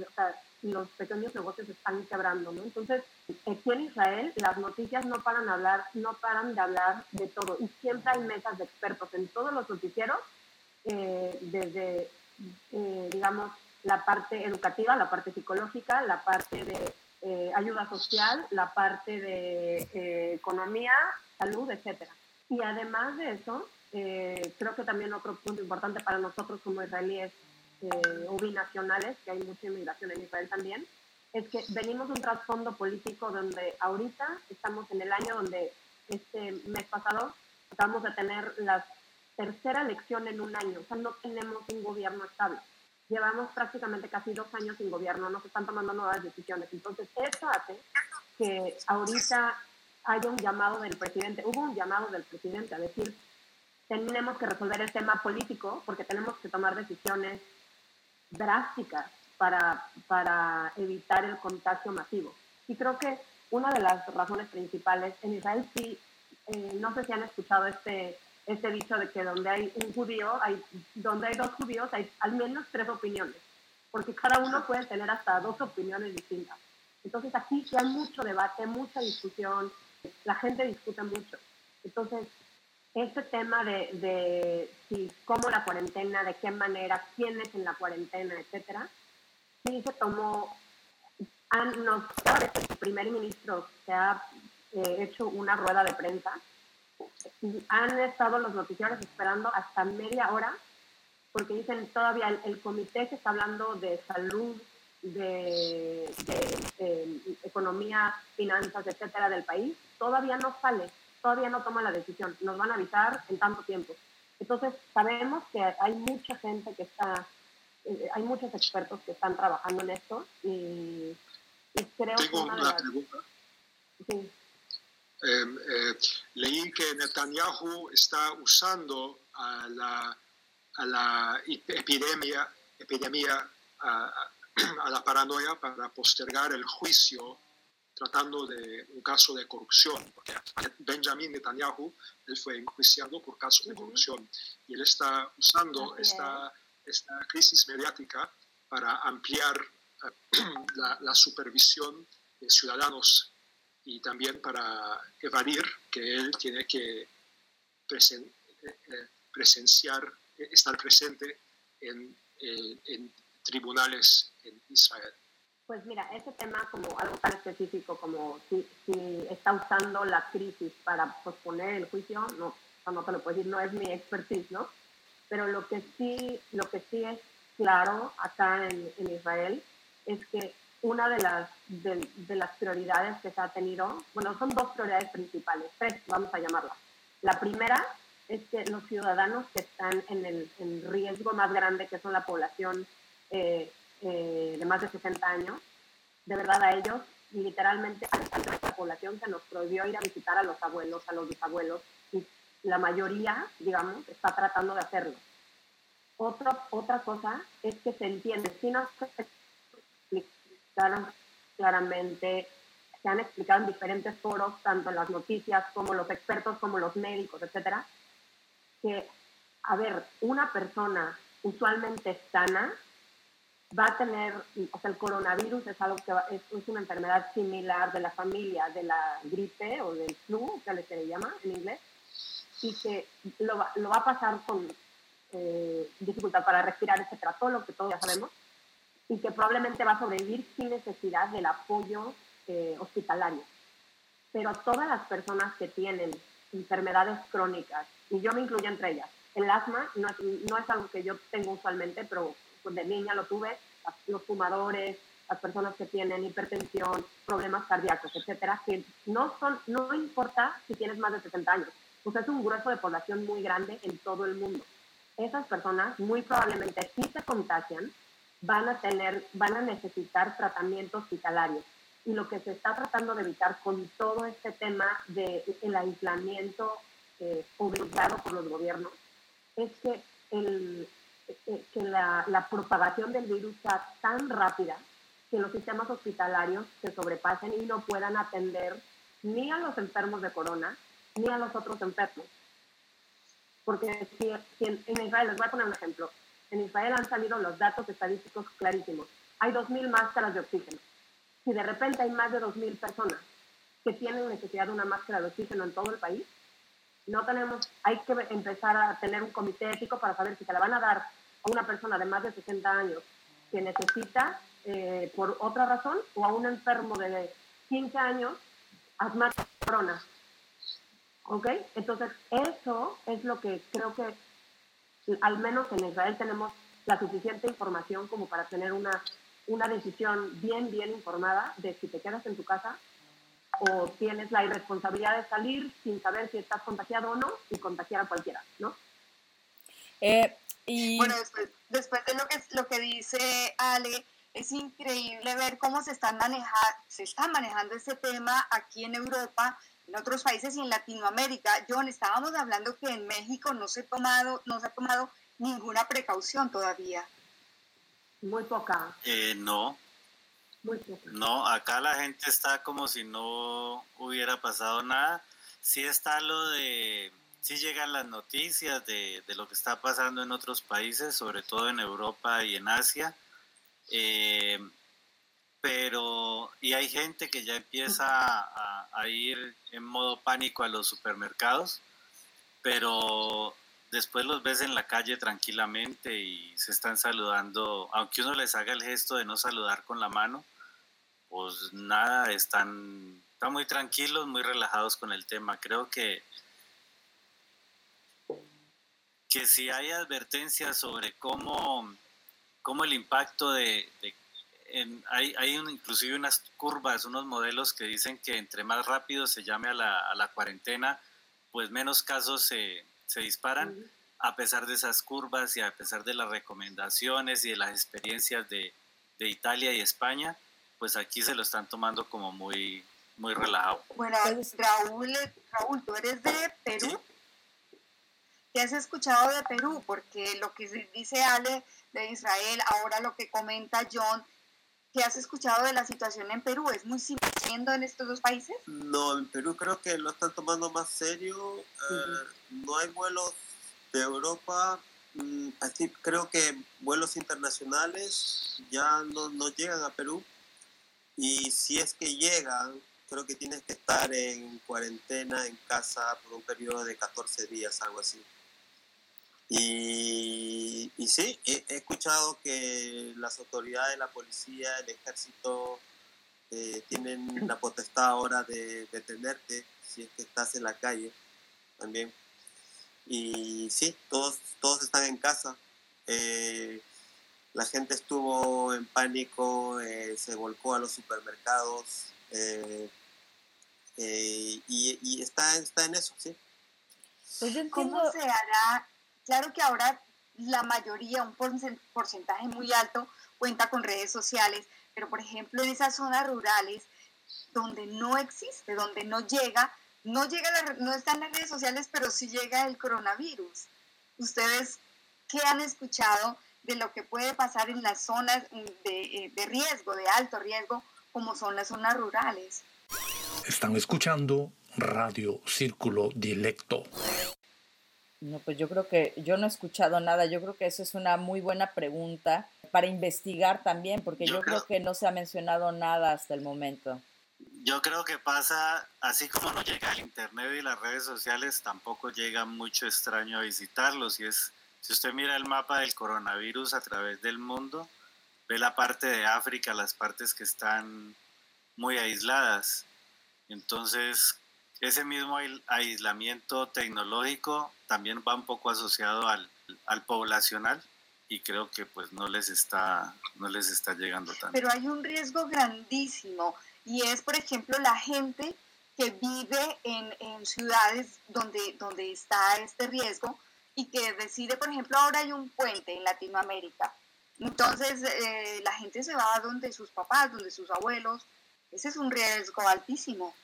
los pequeños negocios están quebrando, ¿no? Entonces, aquí en Israel las noticias no paran hablar, no paran de hablar de todo y siempre hay mesas de expertos en todos los noticieros, eh, desde, eh, digamos, la parte educativa, la parte psicológica, la parte de eh, ayuda social, la parte de economía, salud, etcétera. Y además de eso, creo que también otro punto importante para nosotros como israelíes eh, o binacionales, que hay mucha inmigración en Israel también, es que venimos de un trasfondo político donde ahorita estamos en el año donde este mes pasado acabamos de tener la tercera elección en un año, o sea, no tenemos un gobierno estable. Llevamos prácticamente casi dos años sin gobierno, no se están tomando nuevas decisiones. Entonces, eso hace que ahorita haya un llamado del presidente, hubo un llamado del presidente a decir, tenemos que resolver el tema político porque tenemos que tomar decisiones drásticas para, para evitar el contagio masivo. Y creo que una de las razones principales en Israel sí, eh, no sé si han escuchado este, este dicho de que donde hay un judío, hay, donde hay dos judíos, hay al menos tres opiniones, porque cada uno puede tener hasta dos opiniones distintas. Entonces aquí sí hay mucho debate, mucha discusión, la gente discute mucho. Entonces, este tema de, de si, cómo la cuarentena, de qué manera, quiénes en la cuarentena, etcétera, sí se tomó, han, nos, el primer ministro se ha eh, hecho una rueda de prensa, han estado los noticiarios esperando hasta media hora, porque dicen todavía el, comité que está hablando de salud, de, de economía, finanzas, etcétera, del país, todavía no sale todavía no toma la decisión, nos van a avisar en tanto tiempo. Entonces, sabemos que hay mucha gente que está, eh, hay muchos expertos que están trabajando en esto y, creo que una, de las... pregunta. Sí. Em, eh, leí que Netanyahu está usando a la, a la epidemia, epidemia a, a la paranoia para postergar el juicio tratando de un caso de corrupción, porque Benjamin Netanyahu, él fue enjuiciado por caso de corrupción y él está usando esta, esta crisis mediática para ampliar eh, la, supervisión de ciudadanos y también para evadir que él tiene que eh, eh, presenciar, estar presente en, en tribunales en Israel. Pues mira, ese tema como algo tan específico como si, si está usando la crisis para posponer el juicio, no, no te lo puedo decir, no es mi expertise, ¿no? Pero lo que sí, lo que sí es claro acá en, en Israel es que una de las, de, de, las prioridades que se ha tenido, bueno, son dos prioridades principales, tres vamos a llamarlas. La primera es que los ciudadanos que están en el en riesgo más grande, que son la población eh, eh, de más de 60 años, de verdad a ellos, literalmente a nuestra población se nos prohibió ir a visitar a los abuelos, a los bisabuelos, y la mayoría, digamos, está tratando de hacerlo. Otra, otra cosa es que se entiende, si nos explicaron claramente, se han explicado en diferentes foros, tanto en las noticias como los expertos, como los médicos, etcétera, que, a ver, una persona usualmente sana va a tener, o sea, el coronavirus es algo que es, es, una enfermedad similar de la familia de la gripe o del flu, que se le llama en inglés, y que lo va, lo va a pasar con eh, dificultad para respirar, etcétera, todo lo que todos ya sabemos, y que probablemente va a sobrevivir sin necesidad del apoyo eh, hospitalario. Pero todas las personas que tienen enfermedades crónicas, y yo me incluyo entre ellas, el asma no no es algo que yo tengo usualmente, pero de niña lo tuve, los fumadores, las personas que tienen hipertensión, problemas cardíacos, etcétera, que no son, no importa si tienes más de 60 años, pues es un grueso de población muy grande en todo el mundo. Esas personas muy probablemente si se contagian, van a tener, van a necesitar tratamiento hospitalario. Y lo que se está tratando de evitar con todo este tema del de aislamiento eh, obligado por los gobiernos es que el, que la, la, propagación del virus sea tan rápida que los sistemas hospitalarios se sobrepasen y no puedan atender ni a los enfermos de corona ni a los otros enfermos. Porque si, en, Israel, les voy a poner un ejemplo, en Israel han salido los datos estadísticos clarísimos. Hay 2.000 máscaras de oxígeno. Si de repente hay más de 2.000 personas que tienen necesidad de una máscara de oxígeno en todo el país, no tenemos, hay que empezar a tener un comité ético para saber si se la van a dar a una persona de más de 60 años que necesita eh, por otra razón o a un enfermo de 15 años asmático corona. ¿Ok? Entonces, eso es lo que creo que al menos en Israel tenemos la suficiente información como para tener una, una decisión bien, bien informada de si te quedas en tu casa o tienes la irresponsabilidad de salir sin saber si estás contagiado o no y contagiar a cualquiera, ¿no? Eh, y... Bueno, después, después de lo que, lo que dice Ale, es increíble ver cómo se, están maneja, se está manejando este tema aquí en Europa, en otros países y en Latinoamérica. John, estábamos hablando que en México no se, tomado, no se ha tomado ninguna precaución todavía. Muy poca. Eh, no, no, acá la gente está como si no hubiera pasado nada. Sí está lo de, sí llegan las noticias de, lo que está pasando en otros países, sobre todo en Europa y en Asia. Eh, pero, y hay gente que ya empieza a, a, ir en modo pánico a los supermercados, pero después los ves en la calle tranquilamente y se están saludando, aunque uno les haga el gesto de no saludar con la mano, pues nada, están, están muy tranquilos, muy relajados con el tema. Creo que, que si hay advertencias sobre cómo, cómo el impacto de... hay, hay inclusive unas curvas, unos modelos que dicen que entre más rápido se llame a la, a la cuarentena, pues menos casos se, se disparan, a pesar de esas curvas y a pesar de las recomendaciones y de las experiencias de, de Italia y España pues aquí se lo están tomando como muy, muy relajado. Bueno, Raúl, Raúl, tú eres de Perú. ¿Qué has escuchado de Perú? Porque lo que dice Ale de Israel, ahora lo que comenta John, ¿qué has escuchado de la situación en Perú? ¿Es muy similar en estos dos países? No, en Perú creo que lo están tomando más serio. Eh, no hay vuelos de Europa. Mm, así creo que vuelos internacionales ya no, no llegan a Perú y si es que llegan, creo que tienes que estar en cuarentena en casa por un periodo de 14 días, algo así. Y, y sí, he, escuchado que las autoridades, la policía, el ejército eh, tienen la potestad ahora de detenerte si es que estás en la calle también. Y sí, todos, todos están en casa. Eh, la gente estuvo en pánico, eh, se volcó a los supermercados eh, eh, y, está, está en eso, sí. Pues ¿Cómo se hará? Claro que ahora la mayoría, un porcentaje muy alto, cuenta con redes sociales, pero por ejemplo en esas zonas rurales donde no existe, donde no llega, no llega, no están las redes sociales, pero sí llega el coronavirus. ¿Ustedes qué han escuchado de lo que puede pasar en las zonas eh, de, riesgo, de alto riesgo, como son las zonas rurales. Están escuchando Radio Círculo Directo. No, pues yo creo que yo no he escuchado nada. Yo creo que eso es una muy buena pregunta para investigar también, porque yo, creo, que no se ha mencionado nada hasta el momento. Yo creo que pasa, así como no llega el internet y las redes sociales, tampoco llega mucho extraño a visitarlos. Y es, si usted mira el mapa del coronavirus a través del mundo, ve la parte de África, las partes que están muy aisladas. Entonces, ese mismo aislamiento tecnológico también va un poco asociado al, al poblacional y creo que pues no les está no les está llegando tanto. Pero hay un riesgo grandísimo y es por ejemplo la gente que vive en, en ciudades donde, donde está este riesgo y que decide, por ejemplo, ahora hay un puente en Latinoamérica. Entonces eh, la gente se va donde sus papás, donde sus abuelos. Ese es un riesgo altísimo.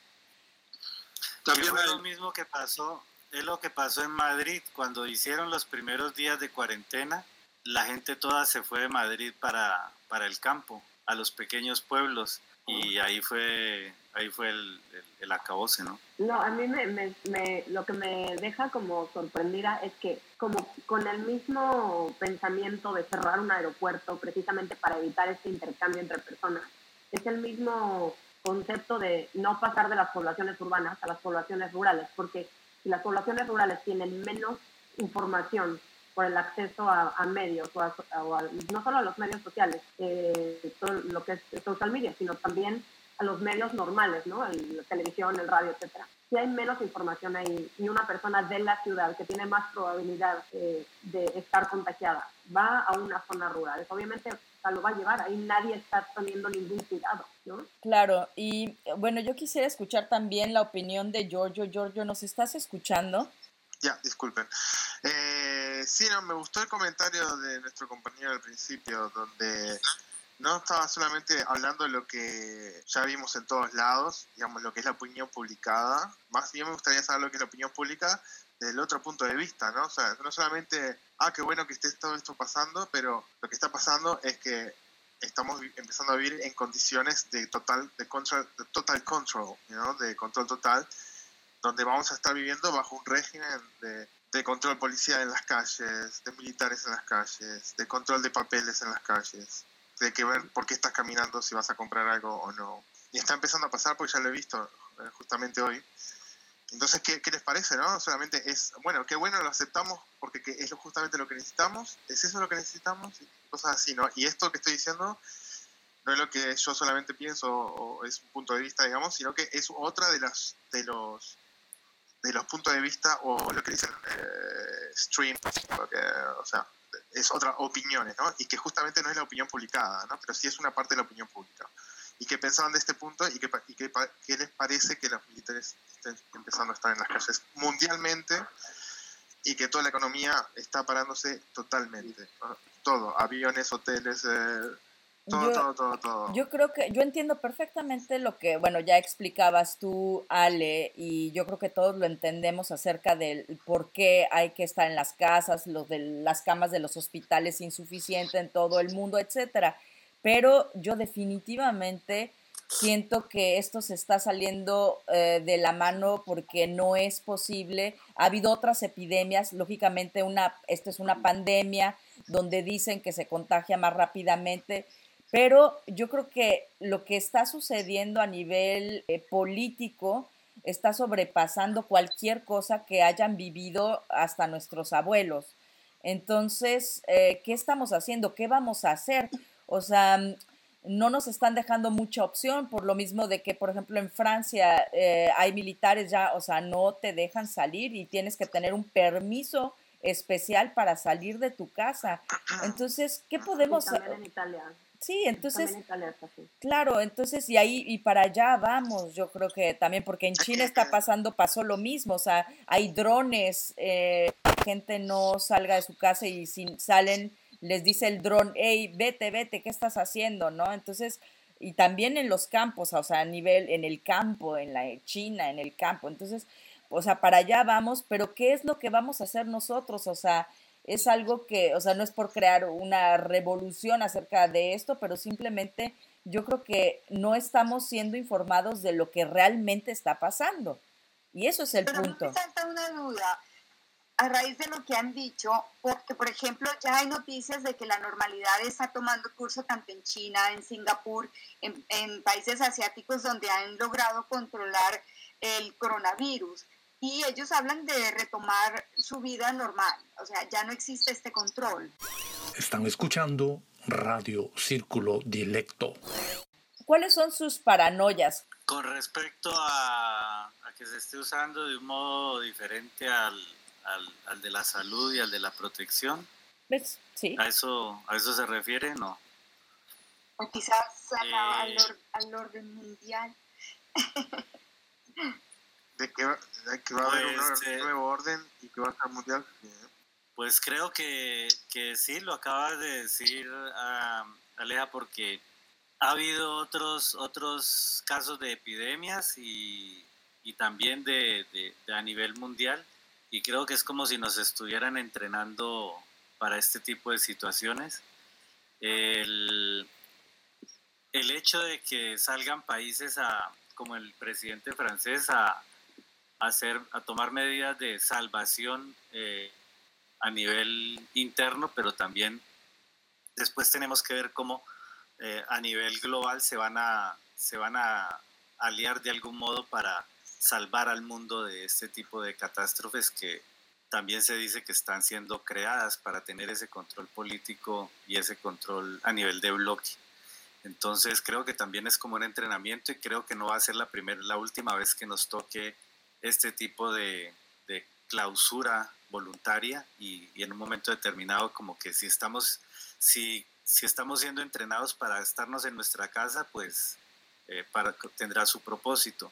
También es lo mismo que pasó, es lo que pasó en Madrid cuando hicieron los primeros días de cuarentena. La gente toda se fue de Madrid para, para el campo, a los pequeños pueblos y ahí fue ahí fue el, el, acabose, ¿no? No, a mí me, me, lo que me deja como sorprendida es que como con el mismo pensamiento de cerrar un aeropuerto precisamente para evitar este intercambio entre personas, es el mismo concepto de no pasar de las poblaciones urbanas a las poblaciones rurales, porque si las poblaciones rurales tienen menos información por el acceso a, medios, o, no solo a los medios sociales, eh, todo lo que es social media, sino también a los medios normales, ¿no? la televisión, el radio, etcétera. Si hay menos información ahí y una persona de la ciudad que tiene más probabilidad eh, de estar contagiada va a una zona rural, obviamente lo va a llevar, ahí nadie está teniendo ningún cuidado, ¿no? Claro, y bueno, yo quisiera escuchar también la opinión de Giorgio. Giorgio, ¿nos estás escuchando? Ya, disculpen. Eh, sí, no, me gustó el comentario de nuestro compañero al principio, donde no estaba solamente hablando de lo que ya vimos en todos lados, digamos, lo que es la opinión publicada, más bien me gustaría saber lo que es la opinión pública desde el otro punto de vista, ¿no? O sea, no solamente, ah, qué bueno que esté todo esto pasando, pero lo que está pasando es que estamos empezando a vivir en condiciones de total, de control, de total control, ¿no? De control total, donde vamos a estar viviendo bajo un régimen de, control policial en las calles, de militares en las calles, de control de papeles en las calles, de que ver por qué estás caminando, si vas a comprar algo o no. Y está empezando a pasar porque ya lo he visto eh, justamente hoy. Entonces, ¿qué, ¿qué, les parece? no Solamente es, bueno, qué bueno, lo aceptamos porque es justamente lo que necesitamos, es eso lo que necesitamos, cosas así, ¿no? Y esto que estoy diciendo no es lo que yo solamente pienso o es un punto de vista, digamos, sino que es otra de las de los de los puntos de vista o lo que dicen eh, stream, o sea, es otra opiniones, ¿no? Y que justamente no es la opinión publicada, ¿no? Pero sí es una parte de la opinión pública. Y que pensaban de este punto y que, y que, que les parece que los militares estén empezando a estar en las calles mundialmente y que toda la economía está parándose totalmente. Todo, aviones, hoteles, eh, todo, todo, todo, todo. Yo creo que, yo entiendo perfectamente lo que, bueno, ya explicabas tú, Ale, y yo creo que todos lo entendemos acerca del por qué hay que estar en las casas, los de las camas de los hospitales insuficientes en todo el mundo, etcétera. Pero yo definitivamente siento que esto se está saliendo eh, de la mano porque no es posible. Ha habido otras epidemias, lógicamente una, esta es una pandemia donde dicen que se contagia más rápidamente pero yo creo que lo que está sucediendo a nivel eh, político está sobrepasando cualquier cosa que hayan vivido hasta nuestros abuelos. Entonces, eh, ¿qué estamos haciendo? ¿Qué vamos a hacer? O sea, mm, no nos están dejando mucha opción por lo mismo de que, por ejemplo, en Francia eh, hay militares ya, o sea, no te dejan salir y tienes que tener un permiso especial para salir de tu casa. Entonces, ¿qué podemos hacer? en Italia. Sí, entonces, claro, entonces y ahí y para allá vamos, yo creo que también porque en China está pasando, pasó lo mismo, o sea, hay drones, eh, la gente no salga de su casa y si salen, les dice el dron, hey, vete, vete, ¿qué estás haciendo? ¿No? Entonces, y también en los campos, o sea, a nivel, en el campo, en la China, en el campo, entonces, o sea, para allá vamos, pero ¿qué es lo que vamos a hacer nosotros? O sea, es algo que, o sea, no es por crear una revolución acerca de esto, pero simplemente yo creo que no estamos siendo informados de lo que realmente está pasando. Y eso es el pero punto. Me una duda. A raíz de lo que han dicho, porque por ejemplo ya hay noticias de que la normalidad está tomando curso tanto en China, en Singapur, en, en países asiáticos donde han logrado controlar el coronavirus y ellos hablan de retomar su vida normal, o sea, ya no existe este control. Están escuchando Radio Círculo Dilecto. ¿Cuáles son sus paranoias? Con respecto a, a que se esté usando de un modo diferente al, al, al de la salud y al de la protección, ¿Ves? Sí. ¿a eso, a eso se refiere? No. O quizás a la- al, Eh. or- al orden mundial. De que, va- de que va a haber un Pues, nuevo- eh, nuevo orden y que va a estar mundial. ¿eh? Pues creo que, que sí, lo acabas de decir, ah, Aleja, porque ha habido otros, otros casos de epidemias y, y también de, de- de a nivel mundial. Y creo que es como si nos estuvieran entrenando para este tipo de situaciones. El, el hecho de que salgan países a, como el presidente francés a, hacer, a tomar medidas de salvación eh, a nivel interno, pero también después tenemos que ver cómo eh, a nivel global se van a se van a aliar de algún modo para salvar al mundo de este tipo de catástrofes que también se dice que están siendo creadas para tener ese control político y ese control a nivel de bloque. Entonces creo que también es como un entrenamiento y creo que no va a ser la primera, la última vez que nos toque este tipo de, de clausura voluntaria y, y en un momento determinado como que si estamos, si, si estamos siendo entrenados para estarnos en nuestra casa, pues eh, para, tendrá su propósito.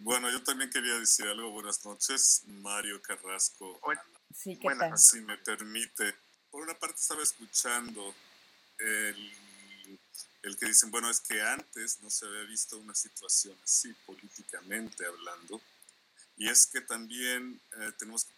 Bueno, yo también quería decir algo. Buenas noches, Mario Carrasco. Sí, ¿qué tal? Si me permite. Por una parte estaba escuchando el, el que dicen, bueno, es que antes no se había visto una situación así, políticamente hablando. Y es que también eh, tenemos que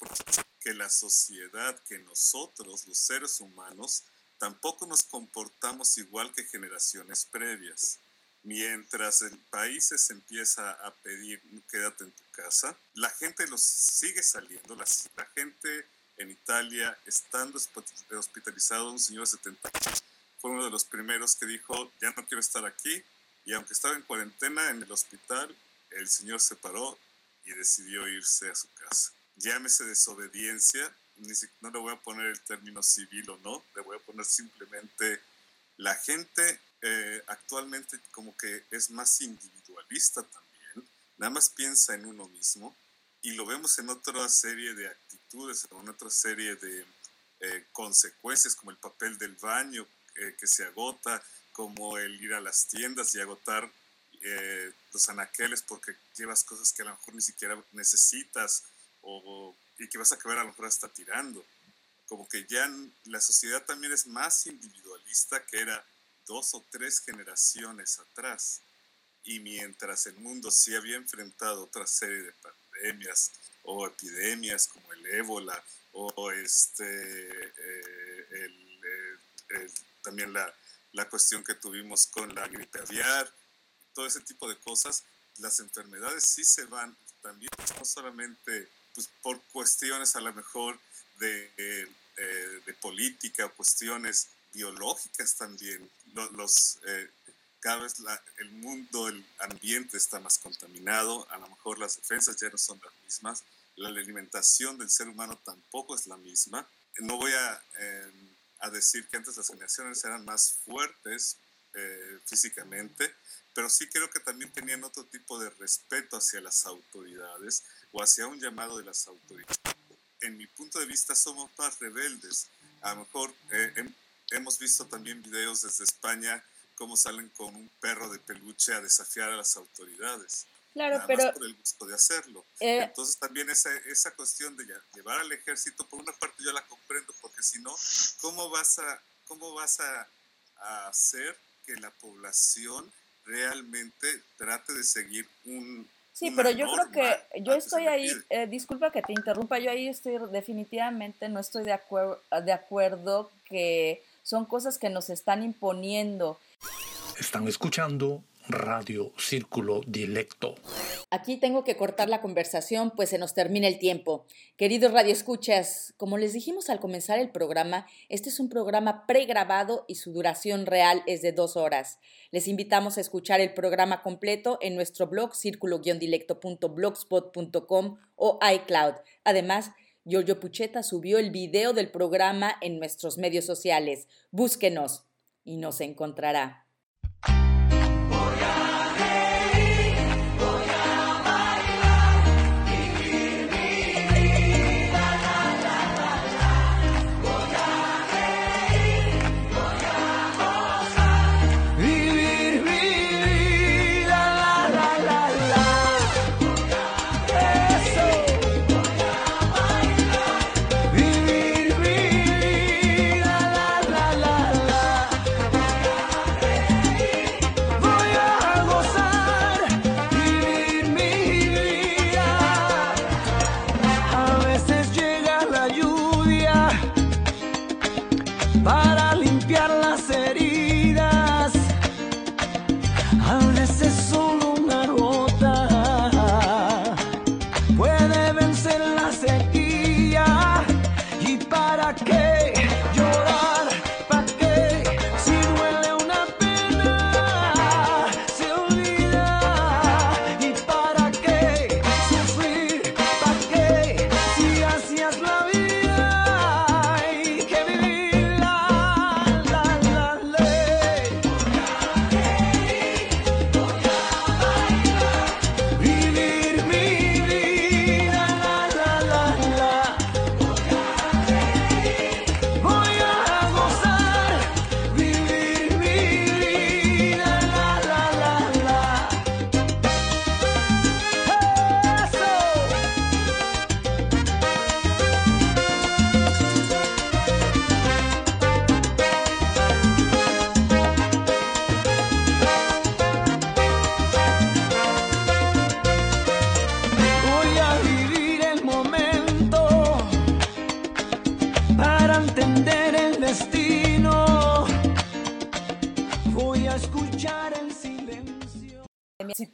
que la sociedad, que nosotros, los seres humanos, tampoco nos comportamos igual que generaciones previas. Mientras el país se empieza a pedir quédate en tu casa, la gente los sigue saliendo. La, la gente en Italia, estando hosp- hospitalizado, un señor de 70 años, fue uno de los primeros que dijo, ya no quiero estar aquí. Y aunque estaba en cuarentena en el hospital, el señor se paró y decidió irse a su casa. Llámese desobediencia, ni si- no le voy a poner el término civil o no, le voy a poner simplemente la gente eh, actualmente como que es más individualista también, nada más piensa en uno mismo y lo vemos en otra serie de actitudes, en otra serie de eh, consecuencias como el papel del baño eh, que se agota, como el ir a las tiendas y agotar eh, los anaqueles porque llevas cosas que a lo mejor ni siquiera necesitas o, y que vas a acabar a lo mejor hasta tirando. Como que ya la sociedad también es más individualista que era dos o tres generaciones atrás. Y mientras el mundo sí había enfrentado otra serie de pandemias o epidemias como el ébola o este, eh, eh, también la, la cuestión que tuvimos con la gripe aviar, todo ese tipo de cosas, las enfermedades sí se van también, no solamente pues, por cuestiones a lo mejor de, eh, de política cuestiones biológicas también. Lo- Los, eh, cada vez el mundo, el ambiente está más contaminado, a lo mejor las defensas ya no son las mismas, la alimentación del ser humano tampoco es la misma. No voy a, eh, a decir que antes las generaciones eran más fuertes eh, físicamente, pero sí creo que también tenían otro tipo de respeto hacia las autoridades o hacia un llamado de las autoridades. En mi punto de vista somos más rebeldes. A lo mejor eh, hem- hemos visto también videos desde España cómo salen con un perro de peluche a desafiar a las autoridades. Claro, Nada pero más por el gusto de hacerlo. Eh, Entonces también esa, esa cuestión de llevar al ejército, por una parte yo la comprendo, porque si no, ¿cómo vas a, cómo vas a, a hacer que la población realmente trate de seguir un... Sí, pero yo creo que yo estoy ahí, eh, disculpa que te interrumpa, yo ahí estoy definitivamente no estoy de, acuer- de acuerdo que son cosas que nos están imponiendo. Están escuchando Radio Círculo Dilecto. Aquí tengo que cortar la conversación, pues se nos termina el tiempo. Queridos radioescuchas, como les dijimos al comenzar el programa, este es un programa pregrabado y su duración real es de dos horas. Les invitamos a escuchar el programa completo en nuestro blog círculo-dilecto.blogspot.com o iCloud. Además, Giorgio Pucheta subió el video del programa en nuestros medios sociales. Búsquenos y nos encontrará.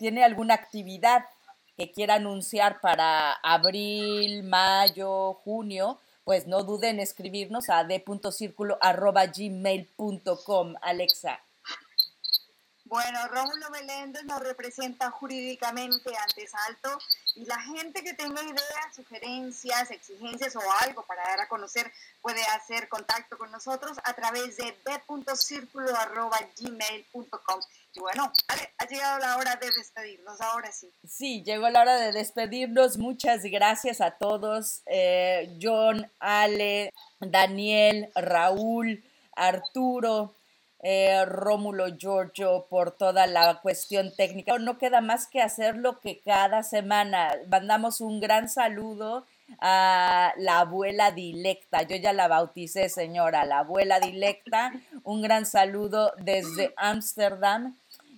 Tiene alguna actividad que quiera anunciar para abril, mayo, junio, pues no duden en escribirnos a d.circulo.gmail.com, Alexa. Bueno, Rómulo Meléndez nos representa jurídicamente ante Salto y la gente que tenga ideas, sugerencias, exigencias o algo para dar a conocer puede hacer contacto con nosotros a través de d.circulo.gmail.com. Bueno, Ale, ha llegado la hora de despedirnos, ahora sí. Sí, llegó la hora de despedirnos. Muchas gracias a todos. eh, John, Ale, Daniel, Raúl, Arturo, eh, Rómulo, Giorgio, por toda la cuestión técnica. No queda más que hacerlo que cada semana. Mandamos un gran saludo a la abuela dilecta. Yo ya la bauticé, señora, la abuela dilecta. Un gran saludo desde Ámsterdam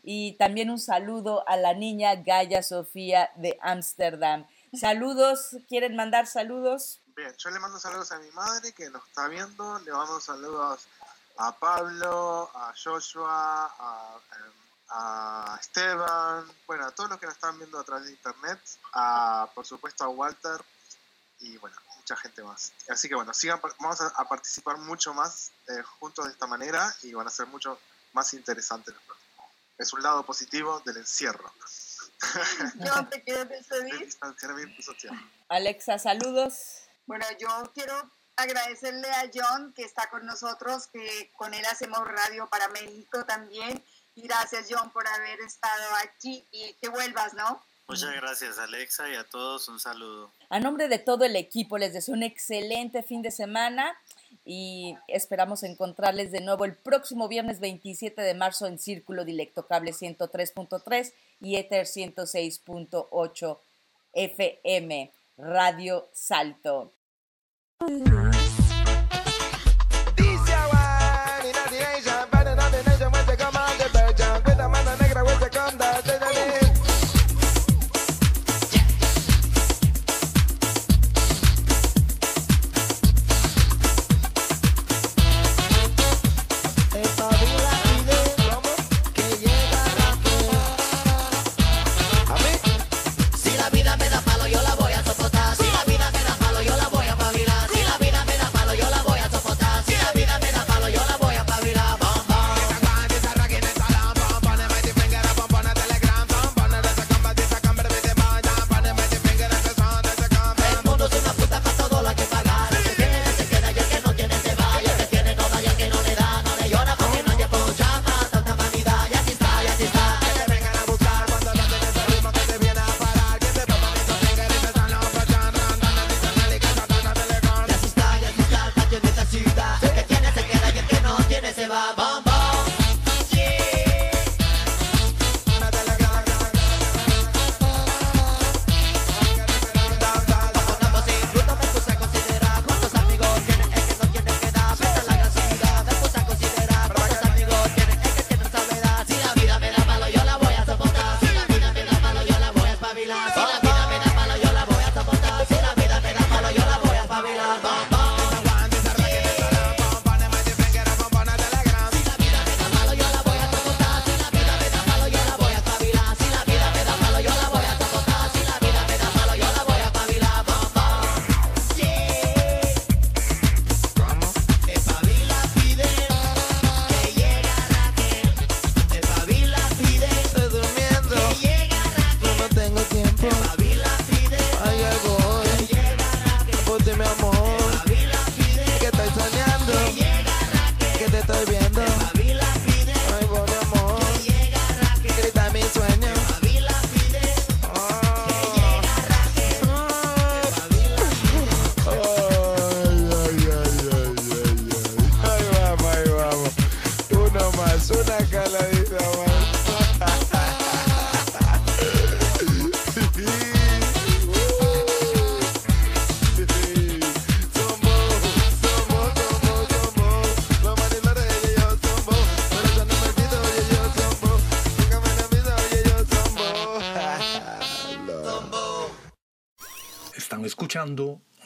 y también un saludo a la niña Gaia Sofía de Ámsterdam. Saludos, ¿quieren mandar saludos? Bien, yo le mando saludos a mi madre que nos está viendo, le mando saludos a Pablo, a Joshua, a, Esteban, bueno, a todos los que nos están viendo a través de internet, a, por supuesto a Walter y bueno, mucha gente más. Así que bueno, sigan, vamos a, a participar mucho más eh, juntos de esta manera y van a ser mucho más interesantes los próximos. Es un lado positivo del encierro. Yo te quiero despedir. Alexa, saludos. Bueno, yo quiero agradecerle a John que está con nosotros, que con él hacemos radio para México también. Y gracias John por haber estado aquí y que vuelvas, ¿no? Muchas gracias Alexa y a todos un saludo. A nombre de todo el equipo les deseo un excelente fin de semana y esperamos encontrarles de nuevo el próximo viernes 27 de marzo en Círculo Dilecto Cable 103.3 y Ether 106.8 FM Radio Salto.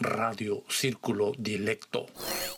Radio Círculo Dilecto.